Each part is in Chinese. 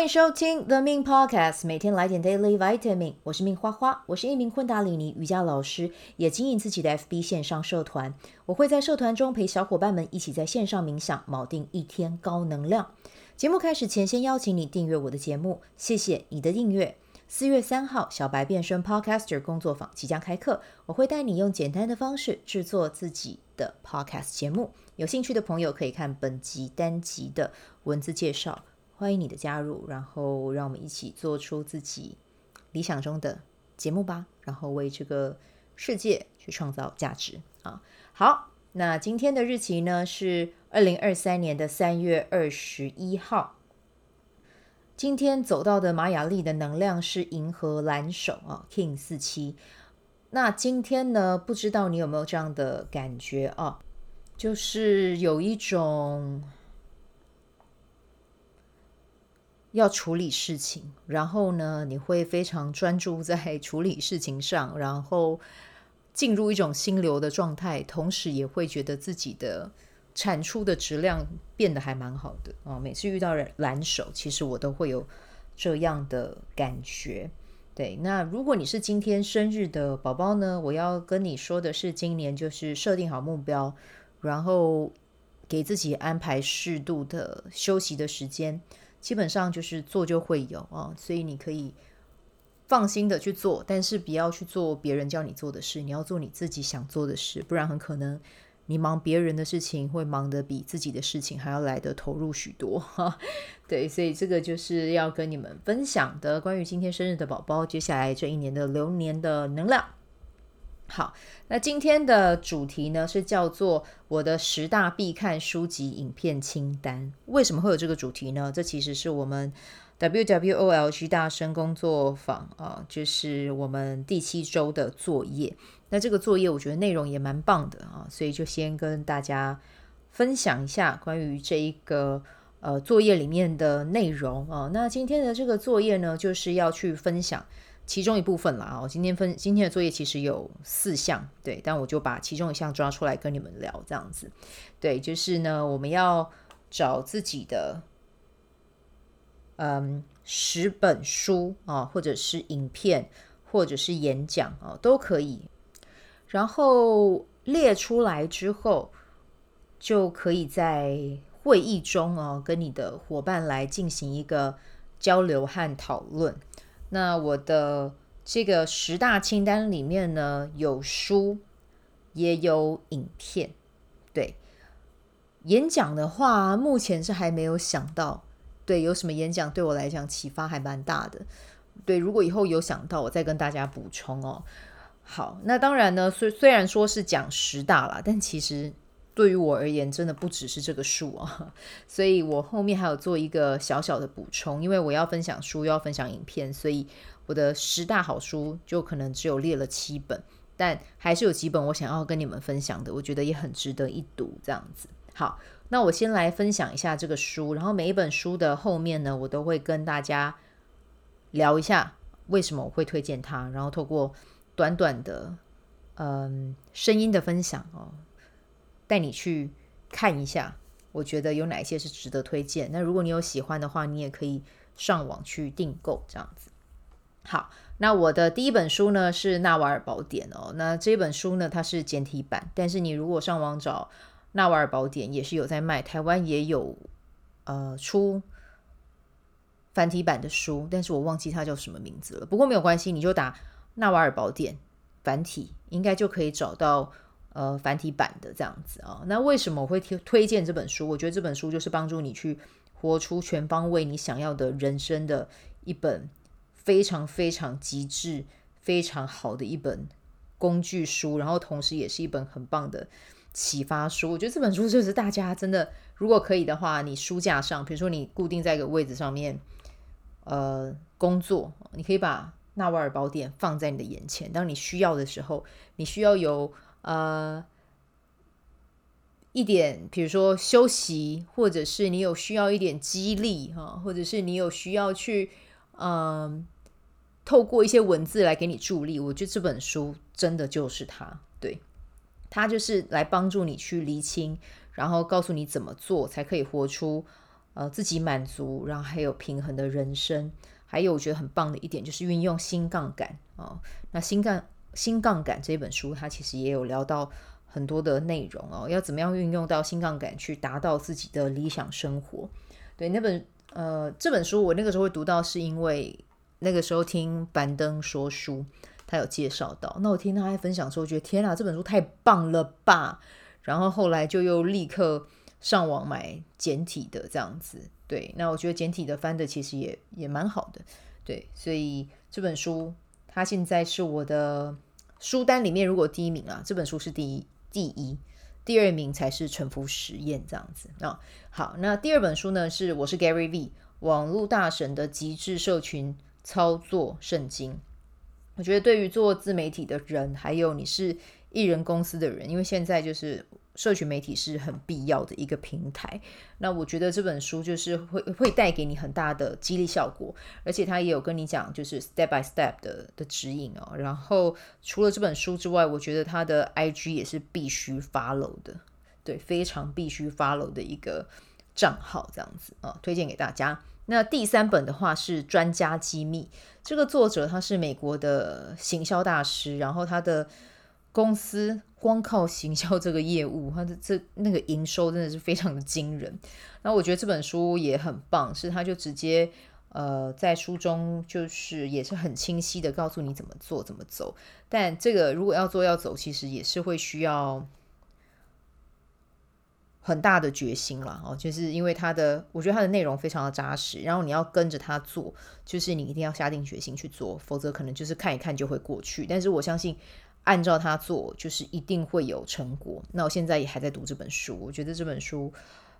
欢迎收听 The Min Podcast，每天来点 Daily Vitamin。我是 Min 花花，我是一名昆达里尼瑜伽老师，也经营自己的 FB 线上社团。我会在社团中陪小伙伴们一起在线上冥想，锚定一天高能量。节目开始前，先邀请你订阅我的节目，谢谢你的订阅。四月三号，小白变身 Podcaster 工作坊即将开课，我会带你用简单的方式制作自己的 Podcast 节目。有兴趣的朋友可以看本集单集的文字介绍。欢迎你的加入，然后让我们一起做出自己理想中的节目吧，然后为这个世界去创造价值啊！好，那今天的日期呢是二零二三年的三月二十一号。今天走到的玛雅历的能量是银河蓝手啊，King 四七。那今天呢，不知道你有没有这样的感觉啊？就是有一种。要处理事情，然后呢，你会非常专注在处理事情上，然后进入一种心流的状态，同时也会觉得自己的产出的质量变得还蛮好的啊、哦。每次遇到人蓝手，其实我都会有这样的感觉。对，那如果你是今天生日的宝宝呢，我要跟你说的是，今年就是设定好目标，然后给自己安排适度的休息的时间。基本上就是做就会有啊，所以你可以放心的去做，但是不要去做别人叫你做的事，你要做你自己想做的事，不然很可能你忙别人的事情会忙得比自己的事情还要来得投入许多哈。对，所以这个就是要跟你们分享的关于今天生日的宝宝，接下来这一年的流年的能量。好，那今天的主题呢是叫做我的十大必看书籍影片清单。为什么会有这个主题呢？这其实是我们 WWOLG 大声工作坊啊，就是我们第七周的作业。那这个作业我觉得内容也蛮棒的啊，所以就先跟大家分享一下关于这一个呃作业里面的内容啊。那今天的这个作业呢，就是要去分享。其中一部分啦啊，我今天分今天的作业其实有四项，对，但我就把其中一项抓出来跟你们聊，这样子，对，就是呢，我们要找自己的嗯十本书啊，或者是影片，或者是演讲啊，都可以，然后列出来之后，就可以在会议中啊，跟你的伙伴来进行一个交流和讨论。那我的这个十大清单里面呢，有书，也有影片。对，演讲的话，目前是还没有想到。对，有什么演讲对我来讲启发还蛮大的。对，如果以后有想到，我再跟大家补充哦。好，那当然呢，虽虽然说是讲十大啦，但其实。对于我而言，真的不只是这个数啊，所以我后面还有做一个小小的补充，因为我要分享书，又要分享影片，所以我的十大好书就可能只有列了七本，但还是有几本我想要跟你们分享的，我觉得也很值得一读。这样子，好，那我先来分享一下这个书，然后每一本书的后面呢，我都会跟大家聊一下为什么我会推荐它，然后透过短短的嗯声音的分享哦。带你去看一下，我觉得有哪些是值得推荐。那如果你有喜欢的话，你也可以上网去订购这样子。好，那我的第一本书呢是《纳瓦尔宝典》哦。那这本书呢，它是简体版，但是你如果上网找《纳瓦尔宝典》，也是有在卖。台湾也有呃出繁体版的书，但是我忘记它叫什么名字了。不过没有关系，你就打《纳瓦尔宝典》繁体，应该就可以找到。呃，繁体版的这样子啊，那为什么我会推推荐这本书？我觉得这本书就是帮助你去活出全方位你想要的人生的一本非常非常极致、非常好的一本工具书，然后同时也是一本很棒的启发书。我觉得这本书就是大家真的，如果可以的话，你书架上，比如说你固定在一个位置上面，呃，工作，你可以把《纳瓦尔宝典》放在你的眼前，当你需要的时候，你需要有。呃，一点，比如说休息，或者是你有需要一点激励哈，或者是你有需要去，嗯、透过一些文字来给你助力。我觉得这本书真的就是它，对，它就是来帮助你去厘清，然后告诉你怎么做才可以活出呃自己满足，然后还有平衡的人生。还有我觉得很棒的一点就是运用新杠杆啊、哦。那新杠新杠杆这本书，它其实也有聊到很多的内容哦，要怎么样运用到新杠杆去达到自己的理想生活。对，那本呃这本书我那个时候会读到，是因为那个时候听樊登说书，他有介绍到。那我听他在分享的时候，我觉得天哪，这本书太棒了吧！然后后来就又立刻上网买简体的这样子。对，那我觉得简体的翻的其实也也蛮好的。对，所以这本书他现在是我的书单里面，如果第一名啊，这本书是第一，第一，第二名才是臣服实验这样子啊、好，那第二本书呢是我是 Gary V 网络大神的极致社群操作圣经。我觉得对于做自媒体的人，还有你是艺人公司的人，因为现在就是。社群媒体是很必要的一个平台，那我觉得这本书就是会会带给你很大的激励效果，而且他也有跟你讲就是 step by step 的的指引哦。然后除了这本书之外，我觉得他的 IG 也是必须 follow 的，对，非常必须 follow 的一个账号，这样子啊，推荐给大家。那第三本的话是专家机密，这个作者他是美国的行销大师，然后他的。公司光靠行销这个业务，它的这那个营收真的是非常的惊人。那我觉得这本书也很棒，是他就直接呃在书中就是也是很清晰的告诉你怎么做怎么走。但这个如果要做要走，其实也是会需要很大的决心了哦。就是因为它的，我觉得它的内容非常的扎实，然后你要跟着他做，就是你一定要下定决心去做，否则可能就是看一看就会过去。但是我相信。按照它做，就是一定会有成果。那我现在也还在读这本书，我觉得这本书，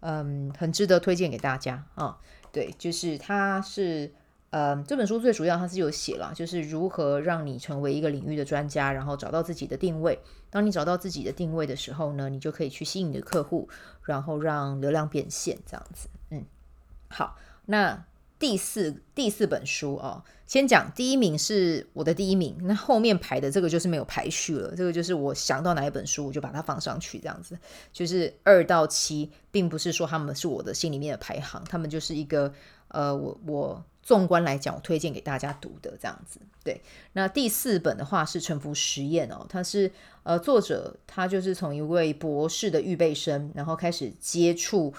嗯，很值得推荐给大家啊。对，就是它是，嗯，这本书最主要它是有写了，就是如何让你成为一个领域的专家，然后找到自己的定位。当你找到自己的定位的时候呢，你就可以去吸引你的客户，然后让流量变现，这样子。嗯，好，那。第四第四本书哦，先讲第一名是我的第一名，那后面排的这个就是没有排序了，这个就是我想到哪一本书我就把它放上去，这样子，就是二到七，并不是说他们是我的心里面的排行，他们就是一个呃，我我纵观来讲，我推荐给大家读的这样子。对，那第四本的话是《臣服实验》哦，它是呃作者他就是从一位博士的预备生，然后开始接触。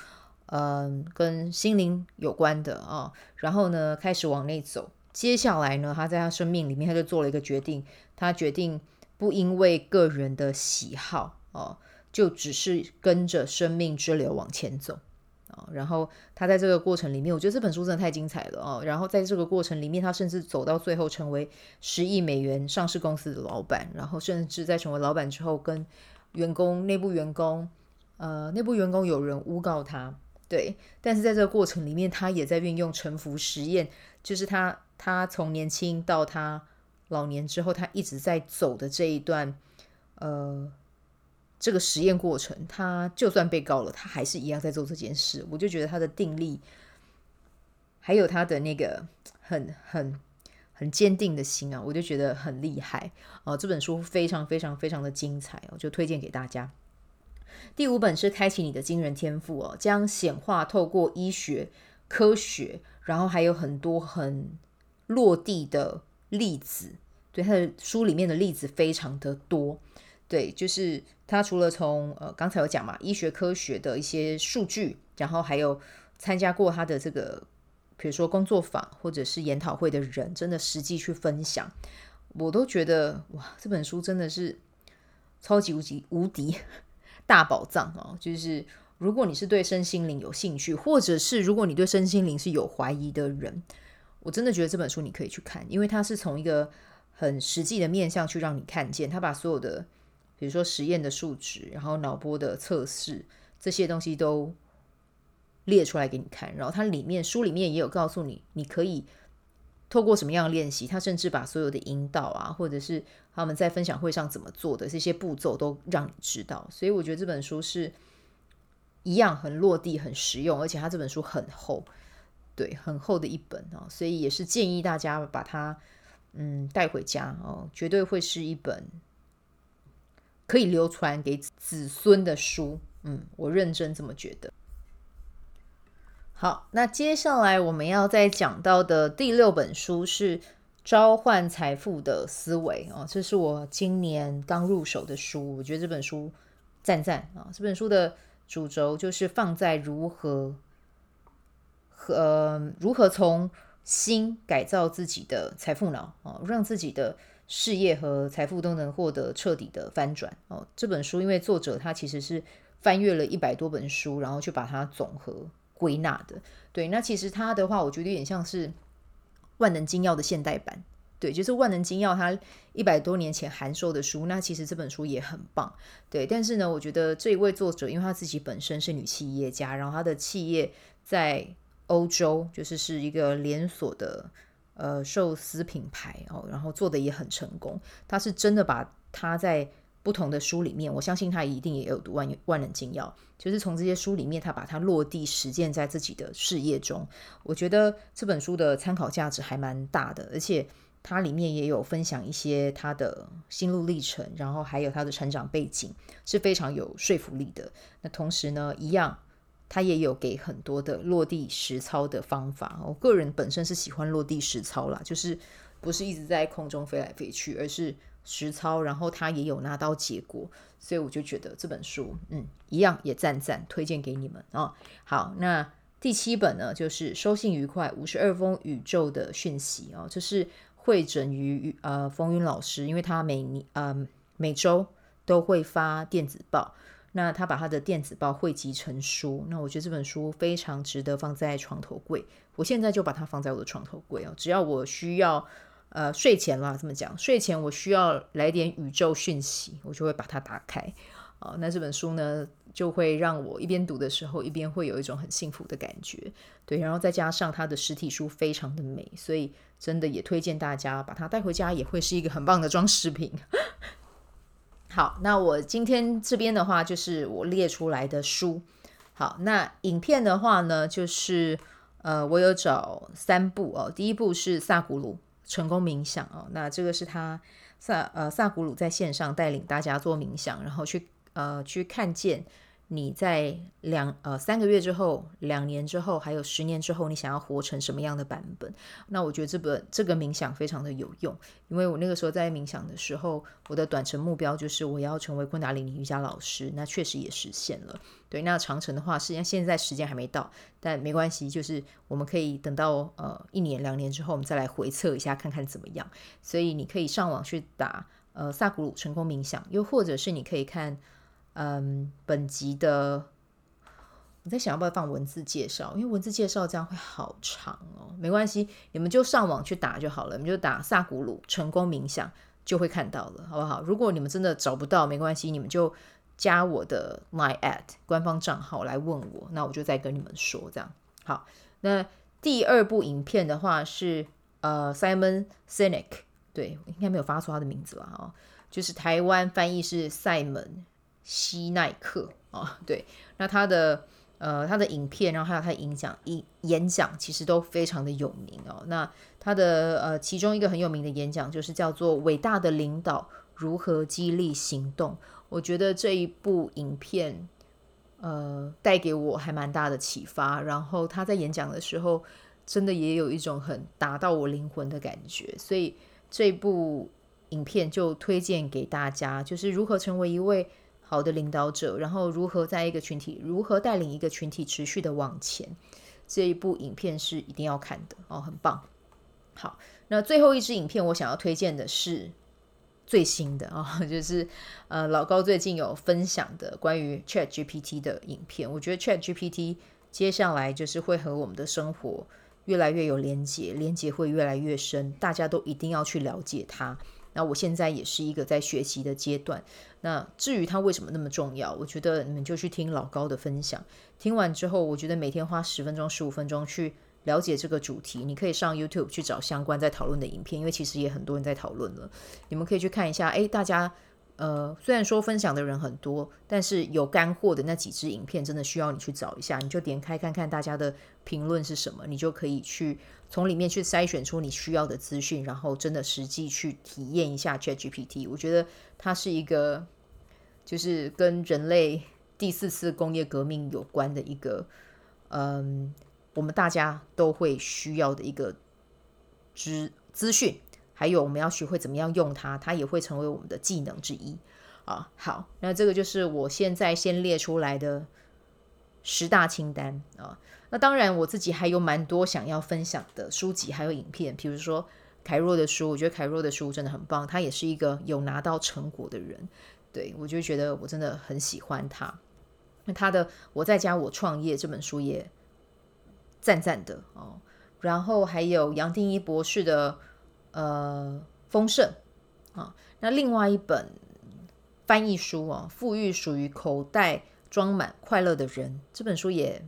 嗯，跟心灵有关的啊，然后呢，开始往内走。接下来呢，他在他生命里面，他就做了一个决定，他决定不因为个人的喜好哦，就只是跟着生命之流往前走啊。然后他在这个过程里面，我觉得这本书真的太精彩了哦。然后在这个过程里面，他甚至走到最后，成为十亿美元上市公司的老板，然后甚至在成为老板之后，跟员工、内部员工，呃，内部员工有人诬告他。对，但是在这个过程里面，他也在运用沉浮实验，就是他他从年轻到他老年之后，他一直在走的这一段，呃，这个实验过程，他就算被告了，他还是一样在做这件事。我就觉得他的定力，还有他的那个很很很坚定的心啊，我就觉得很厉害哦，呃，这本书非常非常非常的精彩，我就推荐给大家。第五本是开启你的惊人天赋哦，将显化透过医学、科学，然后还有很多很落地的例子。对，他的书里面的例子非常的多。对，就是他除了从呃刚才有讲嘛，医学科学的一些数据，然后还有参加过他的这个，比如说工作坊或者是研讨会的人，真的实际去分享，我都觉得哇，这本书真的是超级无敌无敌。大宝藏哦，就是如果你是对身心灵有兴趣，或者是如果你对身心灵是有怀疑的人，我真的觉得这本书你可以去看，因为它是从一个很实际的面向去让你看见，他把所有的，比如说实验的数值，然后脑波的测试这些东西都列出来给你看，然后它里面书里面也有告诉你，你可以。透过什么样的练习，他甚至把所有的引导啊，或者是他们在分享会上怎么做的这些步骤都让你知道。所以我觉得这本书是一样很落地、很实用，而且他这本书很厚，对，很厚的一本啊，所以也是建议大家把它嗯带回家哦，绝对会是一本可以流传给子孙的书。嗯，我认真这么觉得。好，那接下来我们要再讲到的第六本书是《召唤财富的思维》哦，这是我今年刚入手的书，我觉得这本书赞赞啊！这本书的主轴就是放在如何和、呃、如何从心改造自己的财富脑啊，让自己的事业和财富都能获得彻底的翻转哦。这本书因为作者他其实是翻阅了一百多本书，然后去把它总和。归纳的，对，那其实它的话，我觉得有点像是《万能金钥》的现代版，对，就是《万能金钥》它一百多年前函授的书，那其实这本书也很棒，对，但是呢，我觉得这一位作者，因为他自己本身是女企业家，然后他的企业在欧洲就是是一个连锁的呃寿司品牌哦，然后做的也很成功，他是真的把他在。不同的书里面，我相信他一定也有读万万能金钥，就是从这些书里面，他把它落地实践在自己的事业中。我觉得这本书的参考价值还蛮大的，而且它里面也有分享一些他的心路历程，然后还有他的成长背景，是非常有说服力的。那同时呢，一样他也有给很多的落地实操的方法。我个人本身是喜欢落地实操啦，就是不是一直在空中飞来飞去，而是。实操，然后他也有拿到结果，所以我就觉得这本书，嗯，一样也赞赞推荐给你们啊、哦。好，那第七本呢，就是收信愉快五十二封宇宙的讯息哦，这是汇整于呃风云老师，因为他每年呃每周都会发电子报，那他把他的电子报汇集成书，那我觉得这本书非常值得放在床头柜，我现在就把它放在我的床头柜哦，只要我需要。呃，睡前啦，这么讲，睡前我需要来点宇宙讯息，我就会把它打开。哦、那这本书呢，就会让我一边读的时候，一边会有一种很幸福的感觉。对，然后再加上它的实体书非常的美，所以真的也推荐大家把它带回家，也会是一个很棒的装饰品。好，那我今天这边的话，就是我列出来的书。好，那影片的话呢，就是呃，我有找三部哦，第一部是萨古鲁。成功冥想哦，那这个是他萨呃萨古鲁在线上带领大家做冥想，然后去呃去看见。你在两呃三个月之后、两年之后，还有十年之后，你想要活成什么样的版本？那我觉得这本这个冥想非常的有用，因为我那个时候在冥想的时候，我的短程目标就是我要成为昆达里尼瑜伽老师，那确实也实现了。对，那长程的话，实际上现在时间还没到，但没关系，就是我们可以等到呃一年、两年之后，我们再来回测一下，看看怎么样。所以你可以上网去打呃萨古鲁成功冥想，又或者是你可以看。嗯，本集的我在想要不要放文字介绍，因为文字介绍这样会好长哦。没关系，你们就上网去打就好了，你们就打萨古鲁成功冥想就会看到了，好不好？如果你们真的找不到，没关系，你们就加我的 line at 官方账号来问我，那我就再跟你们说这样。好，那第二部影片的话是呃 Simon Sinek，对，应该没有发错他的名字吧？哦，就是台湾翻译是赛门。西奈克啊、对，那他的呃他的影片，然后还有他的演讲演演讲，其实都非常的有名哦。那他的呃其中一个很有名的演讲，就是叫做《伟大的领导如何激励行动》。我觉得这一部影片呃带给我还蛮大的启发。然后他在演讲的时候，真的也有一种很打到我灵魂的感觉。所以这部影片就推荐给大家，就是如何成为一位。好的领导者，然后如何在一个群体，如何带领一个群体持续的往前，这一部影片是一定要看的哦，很棒。好，那最后一支影片我想要推荐的是最新的啊、就是呃老高最近有分享的关于 Chat GPT 的影片。我觉得 Chat GPT 接下来就是会和我们的生活越来越有连接，连接会越来越深，大家都一定要去了解它。那我现在也是一个在学习的阶段。那至于它为什么那么重要，我觉得你们就去听老高的分享。听完之后，我觉得每天花十分钟、十五分钟去了解这个主题。你可以上 YouTube 去找相关在讨论的影片，因为其实也很多人在讨论了。你们可以去看一下。诶，大家。呃，虽然说分享的人很多，但是有干货的那几支影片真的需要你去找一下，你就点开看看大家的评论是什么，你就可以去从里面去筛选出你需要的资讯，然后真的实际去体验一下 ChatGPT。我觉得它是一个，就是跟人类第四次工业革命有关的一个，嗯，我们大家都会需要的一个资资讯，还有我们要学会怎么样用它，它也会成为我们的技能之一啊。好，那这个就是我现在先列出来的十大清单啊。那当然，我自己还有蛮多想要分享的书籍，还有影片，比如说凯若的书，我觉得凯若的书真的很棒，他也是一个有拿到成果的人，对，我就觉得我真的很喜欢他。那他的《我在家我创业》这本书也赞赞的哦，然后还有杨定一博士的呃《丰盛》啊，那另外一本翻译书啊，《富裕属于口袋装满快乐的人》这本书也。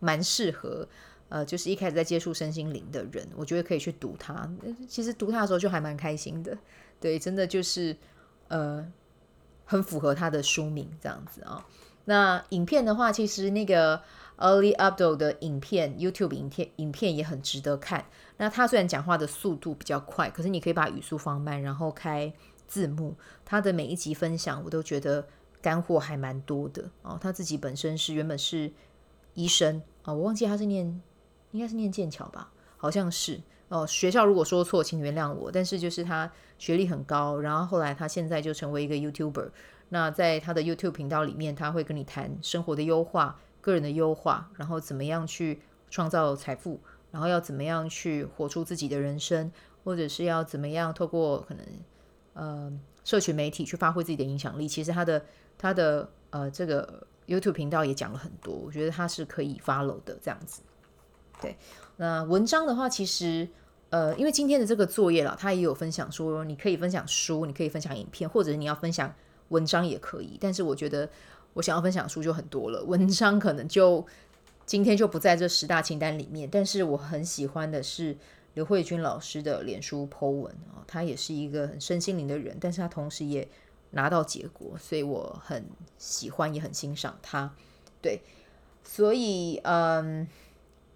蛮适合，呃，就是一开始在接触身心灵的人，我觉得可以去读它。其实读它的时候就还蛮开心的，对，真的就是呃，很符合他的书名这样子啊、那影片的话，其实那个 Ali Abdaal 的影片，YouTube 影片，影片也很值得看。那他虽然讲话的速度比较快，可是你可以把语速放慢，然后开字幕。他的每一集分享，我都觉得干货还蛮多的哦。他自己本身是原本是。医生啊、哦，我忘记他是念，应该是念剑桥吧，好像是哦。学校如果说错，请原谅我。但是就是他学历很高，然后后来他现在就成为一个 YouTuber。那在他的 YouTube 频道里面，他会跟你谈生活的优化、个人的优化，然后怎么样去创造财富，然后要怎么样去活出自己的人生，或者是要怎么样透过可能呃社群媒体去发挥自己的影响力。其实他的他的呃这个。YouTube 频道也讲了很多，我觉得他是可以 follow 的这样子。对，那文章的话，其实呃，因为今天的这个作业了，他也有分享说，你可以分享书，你可以分享影片，或者你要分享文章也可以。但是我觉得我想要分享书就很多了，文章可能就今天就不在这十大清单里面。但是我很喜欢的是刘慧君老师的脸书 po 文啊，他也是一个很身心灵的人，但是他同时也。拿到结果，所以我很喜欢，也很欣赏他。对，所以嗯，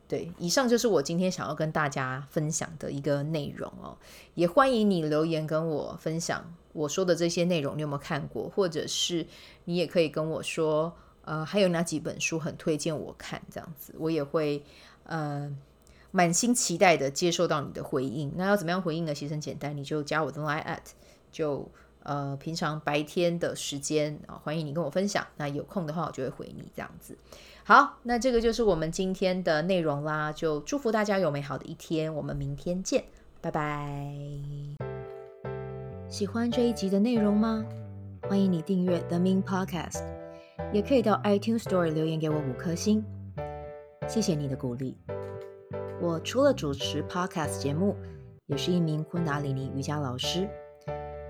对，以上就是我今天想要跟大家分享的一个内容哦。也欢迎你留言跟我分享我说的这些内容，你有没有看过？或者是你也可以跟我说，呃，还有哪几本书很推荐我看？这样子，我也会呃满心期待的接受到你的回应。那要怎么样回应呢？其实很简单，你就加我的 Line at 就。呃，平常白天的时间啊，欢迎你跟我分享。那有空的话，我就会回你这样子。好，那这个就是我们今天的内容啦。就祝福大家有美好的一天，我们明天见，拜拜。喜欢这一集的内容吗？欢迎你订阅 The Min Podcast，也可以到 iTunes Store 留言给我五颗星，谢谢你的鼓励。我除了主持 Podcast 节目，也是一名昆达里尼瑜伽老师。